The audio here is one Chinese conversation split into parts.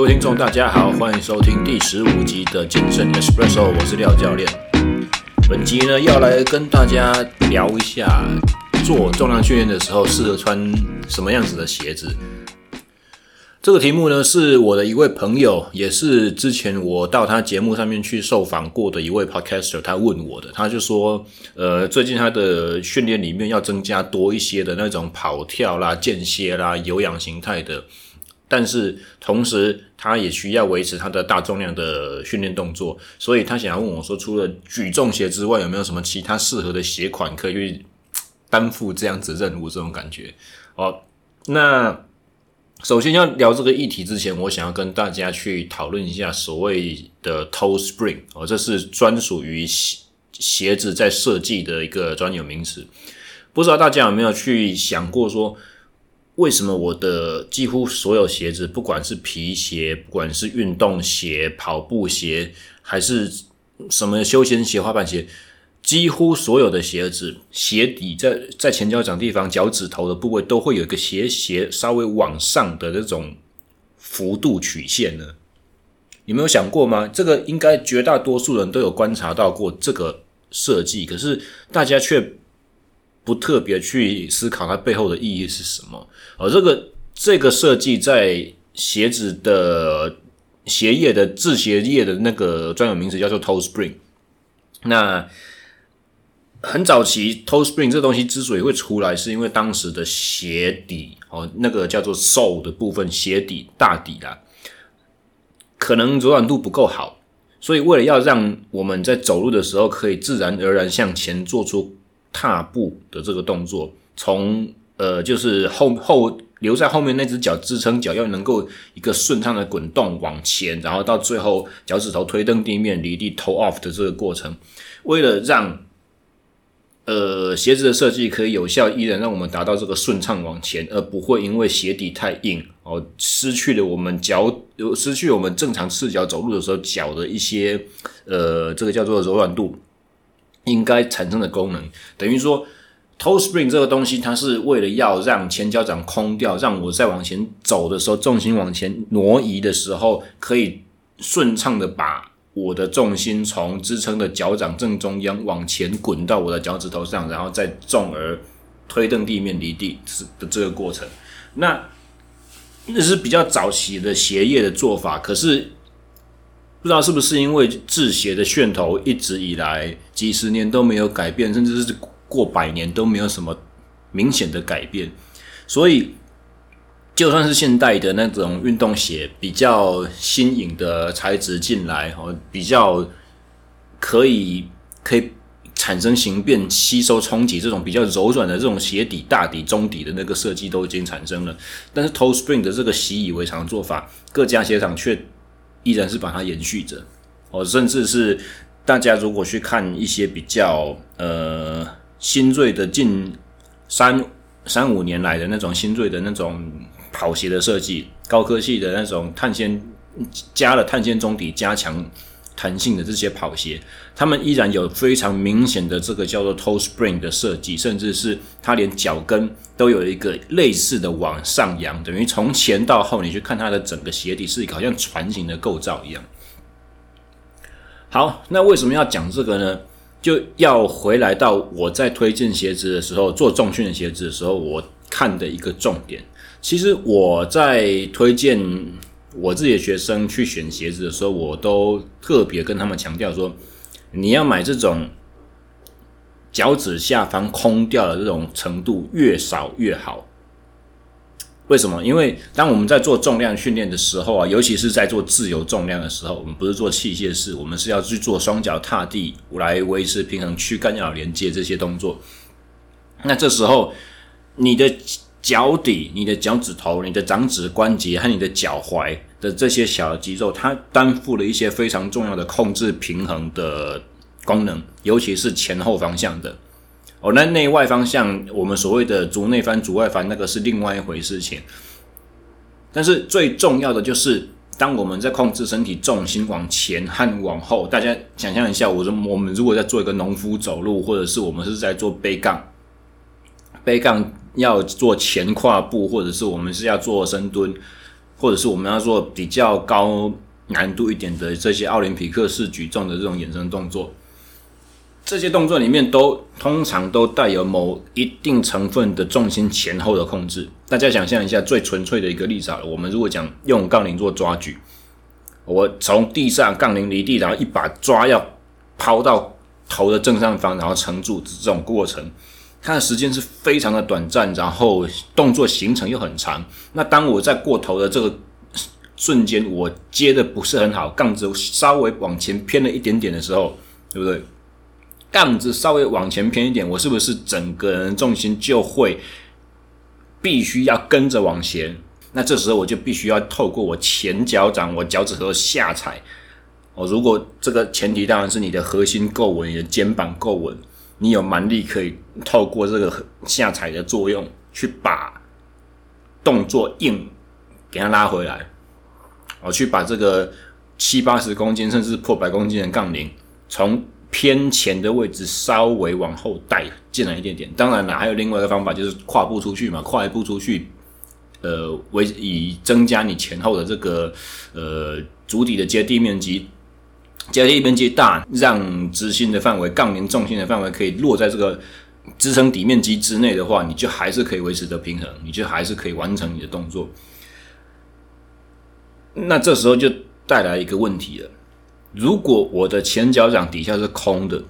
各位听众，大家好，欢迎收听第十五集的健身 Espresso，我是廖教练。本集呢，要来跟大家聊一下做重量训练的时候适合穿什么样子的鞋子。这个题目呢，是我的一位朋友，也是之前我到他节目上面去受访过的一位 Podcaster，他问我的。他就说，呃，最近他的训练里面要增加多一些的那种跑跳啦、间歇啦、有氧形态的，但是同时他也需要维持他的大重量的训练动作，所以他想要问我说，除了举重鞋之外，有没有什么其他适合的鞋款可以去担负这样子任务？这种感觉。好，那。首先要聊这个议题之前，我想要跟大家去讨论一下所谓的 toe spring 哦，这是专属于鞋鞋子在设计的一个专有名词。不知道大家有没有去想过说，为什么我的几乎所有鞋子，不管是皮鞋，不管是运动鞋、跑步鞋，还是什么休闲鞋、滑板鞋。几乎所有的鞋子鞋底在在前脚掌地方，脚趾头的部位都会有一个斜斜稍微往上的这种幅度曲线呢。有没有想过吗？这个应该绝大多数人都有观察到过这个设计，可是大家却不特别去思考它背后的意义是什么。而这个这个设计在鞋子的鞋业的制鞋业的那个专有名词叫做 toe spring。那很早期，toe spring 这东西之所以会出来，是因为当时的鞋底哦，那个叫做 s o l 的部分，鞋底大底啦，可能柔软度不够好，所以为了要让我们在走路的时候可以自然而然向前做出踏步的这个动作，从呃就是后后留在后面那只脚支撑脚要能够一个顺畅的滚动往前，然后到最后脚趾头推蹬地面离地 toe off 的这个过程，为了让呃，鞋子的设计可以有效依然让我们达到这个顺畅往前，而不会因为鞋底太硬哦，失去了我们脚，失去我们正常赤脚走路的时候脚的一些呃，这个叫做柔软度应该产生的功能。等于说，toe spring 这个东西，它是为了要让前脚掌空掉，让我在往前走的时候，重心往前挪移的时候，可以顺畅的把。我的重心从支撑的脚掌正中央往前滚到我的脚趾头上，然后再重而推动地面离地是的这个过程。那那是比较早期的鞋业的做法，可是不知道是不是因为制鞋的楦头一直以来几十年都没有改变，甚至是过百年都没有什么明显的改变，所以。就算是现代的那种运动鞋，比较新颖的材质进来，哦，比较可以可以产生形变、吸收冲击这种比较柔软的这种鞋底、大底、中底的那个设计都已经产生了。但是 toe spring 的这个习以为常的做法，各家鞋厂却依然是把它延续着。哦，甚至是大家如果去看一些比较呃新锐的近三三五年来的那种新锐的那种。跑鞋的设计，高科技的那种碳纤，加了碳纤中底，加强弹性的这些跑鞋，它们依然有非常明显的这个叫做 toe spring 的设计，甚至是它连脚跟都有一个类似的往上扬，等于从前到后，你去看它的整个鞋底是一个好像船形的构造一样。好，那为什么要讲这个呢？就要回来到我在推荐鞋子的时候，做重训的鞋子的时候，我看的一个重点。其实我在推荐我自己的学生去选鞋子的时候，我都特别跟他们强调说，你要买这种脚趾下方空掉的这种程度越少越好。为什么？因为当我们在做重量训练的时候啊，尤其是在做自由重量的时候，我们不是做器械式，我们是要去做双脚踏地来维持平衡、躯干要连接这些动作。那这时候你的。脚底、你的脚趾头、你的掌指关节和你的脚踝的这些小肌肉，它担负了一些非常重要的控制平衡的功能，尤其是前后方向的。哦，那内外方向，我们所谓的足内翻、足外翻，那个是另外一回事情。但是最重要的就是，当我们在控制身体重心往前和往后，大家想象一下，我说我们如果在做一个农夫走路，或者是我们是在做背杠。背杠要做前跨步，或者是我们是要做深蹲，或者是我们要做比较高难度一点的这些奥林匹克式举重的这种衍生动作，这些动作里面都通常都带有某一定成分的重心前后的控制。大家想象一下，最纯粹的一个例子，我们如果讲用杠铃做抓举，我从地上杠铃离地，然后一把抓要抛到头的正上方，然后撑住这种过程。它的时间是非常的短暂，然后动作行程又很长。那当我在过头的这个瞬间，我接的不是很好，杠子稍微往前偏了一点点的时候，对不对？杠子稍微往前偏一点，我是不是整个人重心就会必须要跟着往前？那这时候我就必须要透过我前脚掌，我脚趾头下踩。哦，如果这个前提当然是你的核心够稳，你的肩膀够稳。你有蛮力可以透过这个下踩的作用，去把动作硬给它拉回来，哦，去把这个七八十公斤甚至破百公斤的杠铃，从偏前的位置稍微往后带进来一点点。当然了，还有另外一个方法，就是跨步出去嘛，跨一步出去，呃，为以增加你前后的这个呃足底的接地面积。接力面积大，让直心的范围、杠铃重心的范围可以落在这个支撑底面积之内的话，你就还是可以维持的平衡，你就还是可以完成你的动作。那这时候就带来一个问题了：如果我的前脚掌底下是空的，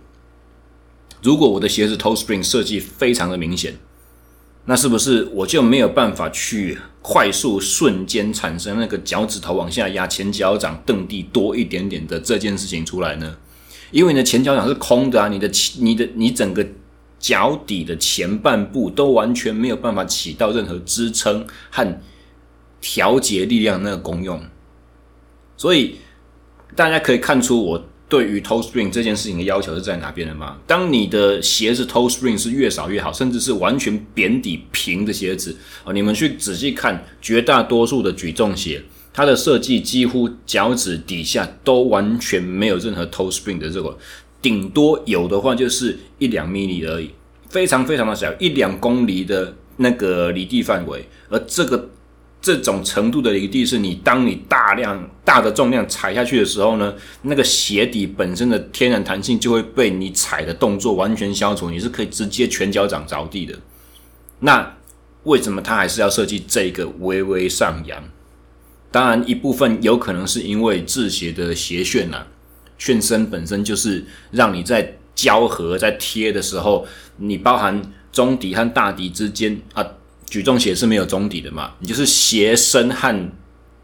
如果我的鞋子 toe spring 设计非常的明显。那是不是我就没有办法去快速瞬间产生那个脚趾头往下压，前脚掌蹬地多一点点的这件事情出来呢？因为你的前脚掌是空的啊，你的、你的、你整个脚底的前半部都完全没有办法起到任何支撑和调节力量那个功用，所以大家可以看出我。对于 toe spring 这件事情的要求是在哪边的吗？当你的鞋子 toe spring 是越少越好，甚至是完全扁底平的鞋子啊，你们去仔细看绝大多数的举重鞋，它的设计几乎脚趾底下都完全没有任何 toe spring 的这个，顶多有的话就是一两米米而已，非常非常的小，一两公厘的那个离地范围，而这个。这种程度的离地，是你当你大量大的重量踩下去的时候呢，那个鞋底本身的天然弹性就会被你踩的动作完全消除，你是可以直接全脚掌着地的。那为什么它还是要设计这个微微上扬？当然一部分有可能是因为制鞋的鞋楦啊，楦身本身就是让你在胶合在贴的时候，你包含中底和大底之间啊。举重鞋是没有中底的嘛？你就是鞋身和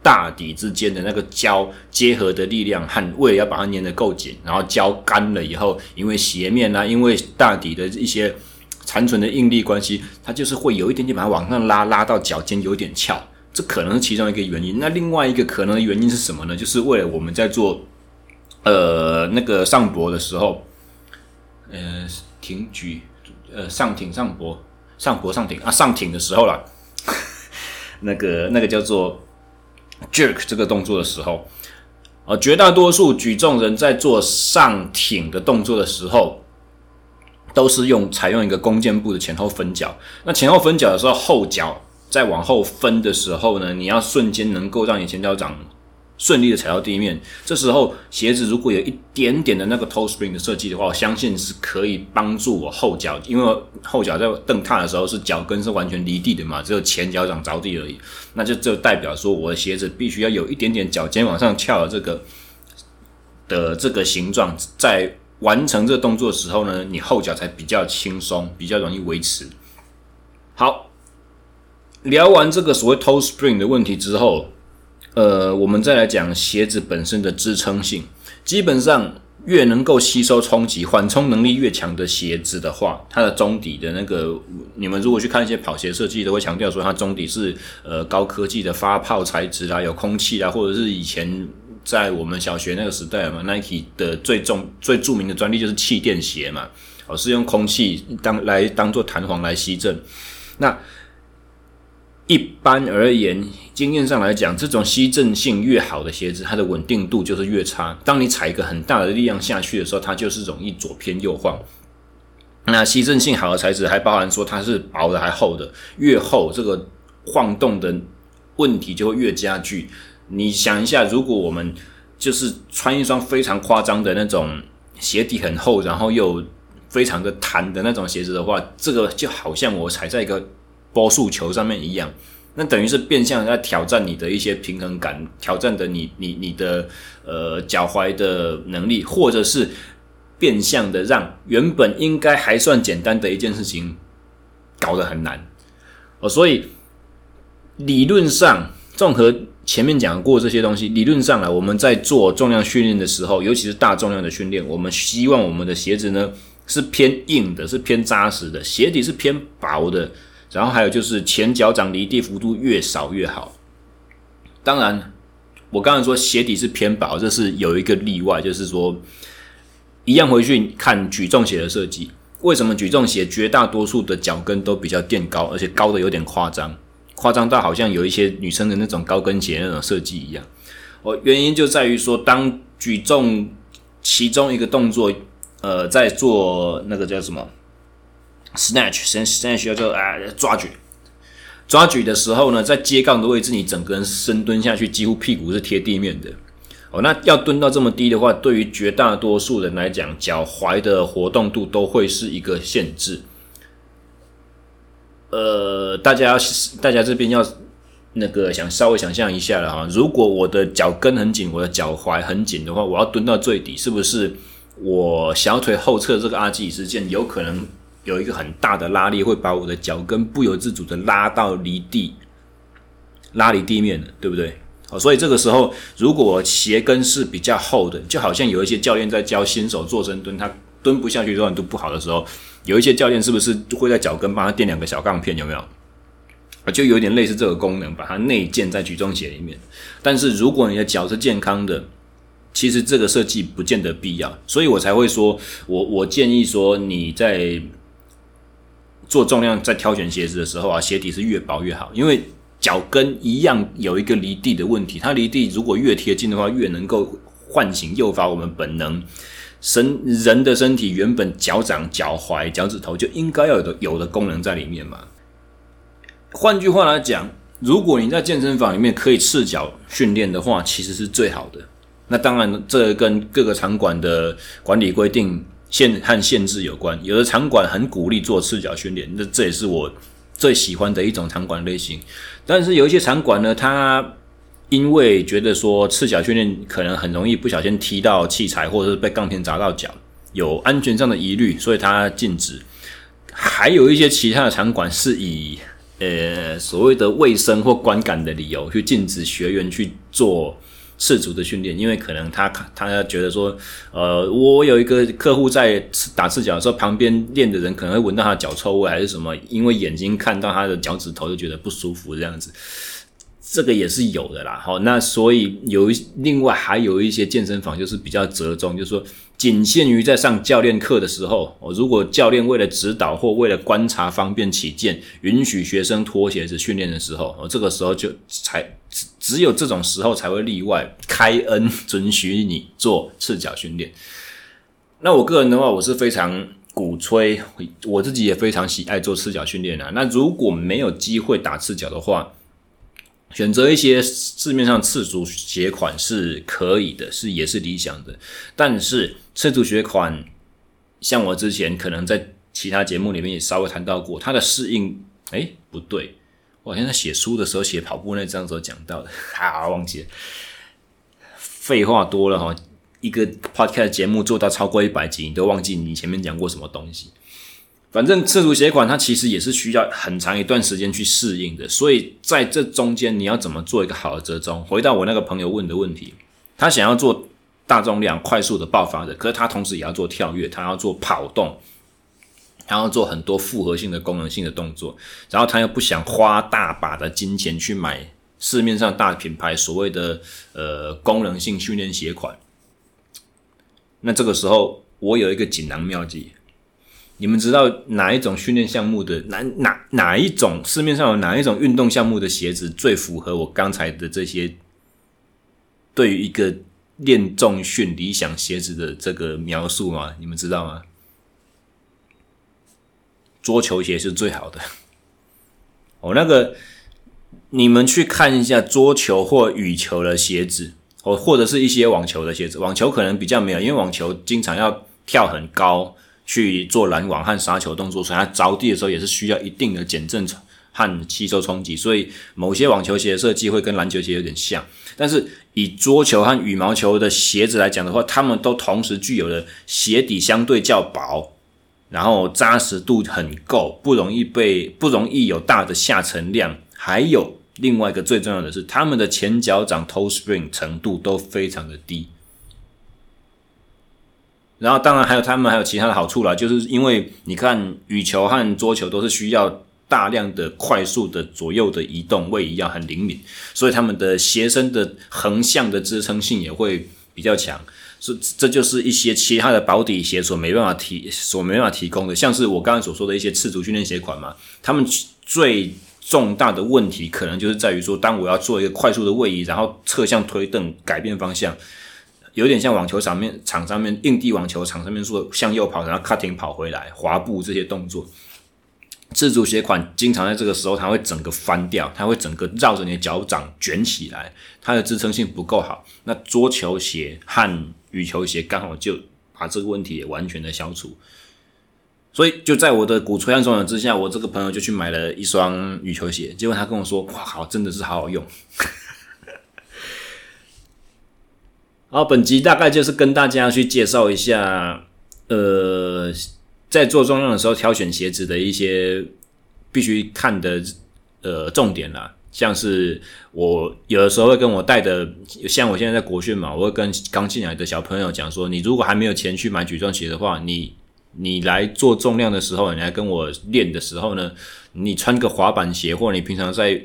大底之间的那个胶结合的力量，和为了要把它粘得够紧，然后胶干了以后，因为鞋面啊，因为大底的一些残存的应力关系，它就是会有一点点把它往上拉，拉到脚尖有点翘，这可能是其中一个原因。那另外一个可能的原因是什么呢？就是为了我们在做呃那个上搏的时候，呃挺举，呃上挺上搏。上坡上挺啊，上挺的时候啦，那个那个叫做 jerk 这个动作的时候，呃，绝大多数举重人在做上挺的动作的时候，都是用采用一个弓箭步的前后分脚。那前后分脚的时候，后脚在往后分的时候呢，你要瞬间能够让你前脚掌。顺利的踩到地面，这时候鞋子如果有一点点的那个 toe spring 的设计的话，我相信是可以帮助我后脚，因为后脚在蹬踏的时候是脚跟是完全离地的嘛，只有前脚掌着地而已，那就就代表说我的鞋子必须要有一点点脚尖往上翘的这个的这个形状，在完成这个动作的时候呢，你后脚才比较轻松，比较容易维持。好，聊完这个所谓 toe spring 的问题之后。呃，我们再来讲鞋子本身的支撑性。基本上，越能够吸收冲击、缓冲能力越强的鞋子的话，它的中底的那个，你们如果去看一些跑鞋设计，都会强调说它中底是呃高科技的发泡材质啊，有空气啊，或者是以前在我们小学那个时代嘛，Nike 的最重最著名的专利就是气垫鞋嘛，哦，是用空气当来当做弹簧来吸震。那一般而言，经验上来讲，这种吸震性越好的鞋子，它的稳定度就是越差。当你踩一个很大的力量下去的时候，它就是容易左偏右晃。那吸震性好的材质还包含说它是薄的还厚的，越厚这个晃动的问题就会越加剧。你想一下，如果我们就是穿一双非常夸张的那种鞋底很厚，然后又非常的弹的那种鞋子的话，这个就好像我踩在一个波速球上面一样，那等于是变相在挑战你的一些平衡感，挑战的你你你的呃脚踝的能力，或者是变相的让原本应该还算简单的一件事情搞得很难哦。所以理论上，综合前面讲过这些东西，理论上啊，我们在做重量训练的时候，尤其是大重量的训练，我们希望我们的鞋子呢是偏硬的，是偏扎实的，鞋底是偏薄的。然后还有就是前脚掌离地幅度越少越好。当然，我刚才说鞋底是偏薄，这是有一个例外，就是说一样回去看举重鞋的设计。为什么举重鞋绝大多数的脚跟都比较垫高，而且高的有点夸张，夸张到好像有一些女生的那种高跟鞋那种设计一样？哦，原因就在于说，当举重其中一个动作，呃，在做那个叫什么？Snatch，snatch 叫做啊抓举，抓举的时候呢，在接杠的位置，你整个人深蹲下去，几乎屁股是贴地面的。哦，那要蹲到这么低的话，对于绝大多数人来讲，脚踝的活动度都会是一个限制。呃，大家，大家这边要那个想稍微想象一下了哈，如果我的脚跟很紧，我的脚踝很紧的话，我要蹲到最底，是不是我小腿后侧这个阿基里斯腱有可能？有一个很大的拉力，会把我的脚跟不由自主的拉到离地，拉离地面的，对不对？好，所以这个时候，如果鞋跟是比较厚的，就好像有一些教练在教新手做深蹲，他蹲不下去，柔软度不好的时候，有一些教练是不是会在脚跟帮他垫两个小杠片？有没有？就有点类似这个功能，把它内建在举重鞋里面。但是如果你的脚是健康的，其实这个设计不见得必要，所以我才会说，我我建议说你在。做重量在挑选鞋子的时候啊，鞋底是越薄越好，因为脚跟一样有一个离地的问题，它离地如果越贴近的话，越能够唤醒、诱发我们本能。身人的身体原本脚掌、脚踝、脚趾头就应该要有的有的功能在里面嘛。换句话来讲，如果你在健身房里面可以赤脚训练的话，其实是最好的。那当然，这跟各个场馆的管理规定。限和限制有关，有的场馆很鼓励做赤脚训练，那这也是我最喜欢的一种场馆类型。但是有一些场馆呢，他因为觉得说赤脚训练可能很容易不小心踢到器材，或者是被杠片砸到脚，有安全上的疑虑，所以他禁止。还有一些其他的场馆是以呃所谓的卫生或观感的理由去禁止学员去做。赤足的训练，因为可能他他觉得说，呃，我有一个客户在打赤脚的时候，旁边练的人可能会闻到他的脚臭味，还是什么？因为眼睛看到他的脚趾头就觉得不舒服，这样子，这个也是有的啦。好，那所以有一另外还有一些健身房就是比较折中，就是说。仅限于在上教练课的时候，哦，如果教练为了指导或为了观察方便起见，允许学生脱鞋子训练的时候，哦，这个时候就才只只有这种时候才会例外开恩准许你做赤脚训练。那我个人的话，我是非常鼓吹，我自己也非常喜爱做赤脚训练啊。那如果没有机会打赤脚的话，选择一些市面上赤足鞋款是可以的，是也是理想的。但是赤足鞋款，像我之前可能在其他节目里面也稍微谈到过，它的适应，诶，不对，我好像在写书的时候写跑步那章时候讲到的，哈，忘记了。废话多了哈，一个 podcast 节目做到超过一百集，你都忘记你前面讲过什么东西。反正赤足鞋款它其实也是需要很长一段时间去适应的，所以在这中间你要怎么做一个好的折中？回到我那个朋友问的问题，他想要做大重量快速的爆发的，可是他同时也要做跳跃，他要做跑动，他要做很多复合性的功能性的动作，然后他又不想花大把的金钱去买市面上大品牌所谓的呃功能性训练鞋款，那这个时候我有一个锦囊妙计。你们知道哪一种训练项目的哪哪哪一种市面上有哪一种运动项目的鞋子最符合我刚才的这些对于一个练重训理想鞋子的这个描述吗？你们知道吗？桌球鞋是最好的。哦，那个你们去看一下桌球或羽球的鞋子，或或者是一些网球的鞋子。网球可能比较没有，因为网球经常要跳很高去做拦网和杀球动作，所以它着地的时候也是需要一定的减震和吸收冲击。所以某些网球鞋的设计会跟篮球鞋有点像。但是以桌球和羽毛球的鞋子来讲的话，它们都同时具有的鞋底相对较薄。然后扎实度很够，不容易被不容易有大的下沉量。还有另外一个最重要的是，他们的前脚掌 toe spring 程度都非常的低。然后当然还有他们还有其他的好处啦，就是因为你看羽球和桌球都是需要大量的快速的左右的移动，位移要很灵敏，所以他们的鞋身的横向的支撑性也会比较强。这这就是一些其他的保底鞋所没办法提所没办法提供的，像是我刚才所说的一些赤足训练鞋款嘛，他们最重大的问题可能就是在于说，当我要做一个快速的位移，然后侧向推蹬改变方向，有点像网球场面场上面硬地网球场上面说向右跑，然后 cutting 跑回来滑步这些动作。自主鞋款经常在这个时候，它会整个翻掉，它会整个绕着你的脚掌卷起来，它的支撑性不够好。那桌球鞋和羽球鞋刚好就把这个问题也完全的消除。所以就在我的鼓吹和怂恿之下，我这个朋友就去买了一双羽球鞋。结果他跟我说：“哇，好，真的是好好用。”好，本集大概就是跟大家去介绍一下，呃。在做重量的时候，挑选鞋子的一些必须看的呃重点啦，像是我有的时候会跟我带的，像我现在在国训嘛，我会跟刚进来的小朋友讲说，你如果还没有钱去买举重鞋的话，你你来做重量的时候，你来跟我练的时候呢，你穿个滑板鞋，或你平常在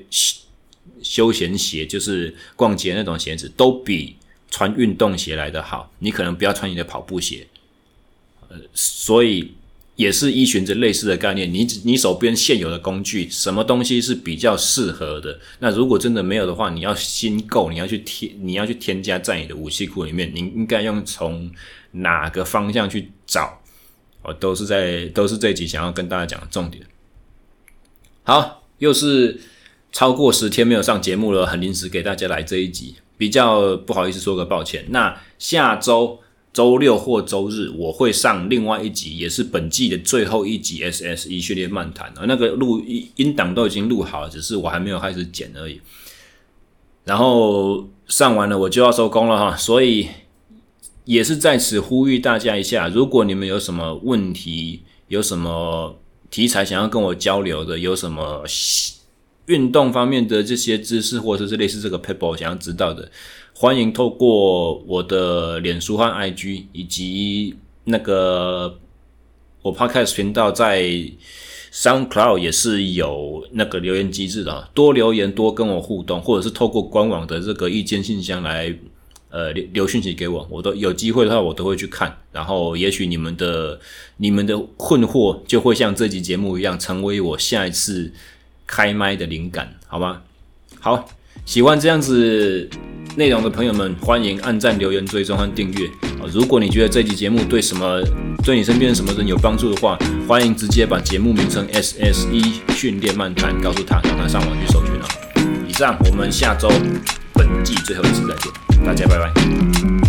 休闲鞋，就是逛街那种鞋子，都比穿运动鞋来的好。你可能不要穿你的跑步鞋，呃，所以。也是依循着类似的概念，你你手边现有的工具，什么东西是比较适合的？那如果真的没有的话，你要新购，你要去添，你要去添加在你的武器库里面，你应该用从哪个方向去找？我都是在都是这一集想要跟大家讲的重点。好，又是超过十天没有上节目了，很临时给大家来这一集，比较不好意思说个抱歉。那下周。周六或周日，我会上另外一集，也是本季的最后一集 SSE 训练漫谈。那个录音音档都已经录好了，只是我还没有开始剪而已。然后上完了，我就要收工了哈。所以也是在此呼吁大家一下，如果你们有什么问题，有什么题材想要跟我交流的，有什么运动方面的这些知识，或者是类似这个 paper 想要知道的。欢迎透过我的脸书和 IG，以及那个我 Podcast 频道在 SoundCloud 也是有那个留言机制的，多留言多跟我互动，或者是透过官网的这个意见信箱来呃留留讯息给我，我都有机会的话我都会去看，然后也许你们的你们的困惑就会像这集节目一样，成为我下一次开麦的灵感，好吗？好，喜欢这样子。内容的朋友们，欢迎按赞、留言、追踪和订阅。如果你觉得这期节目对什么、对你身边什么人有帮助的话，欢迎直接把节目名称 SSE 训练漫谈告诉他，让他上网去搜寻。以上，我们下周本季最后一次再见，大家拜拜。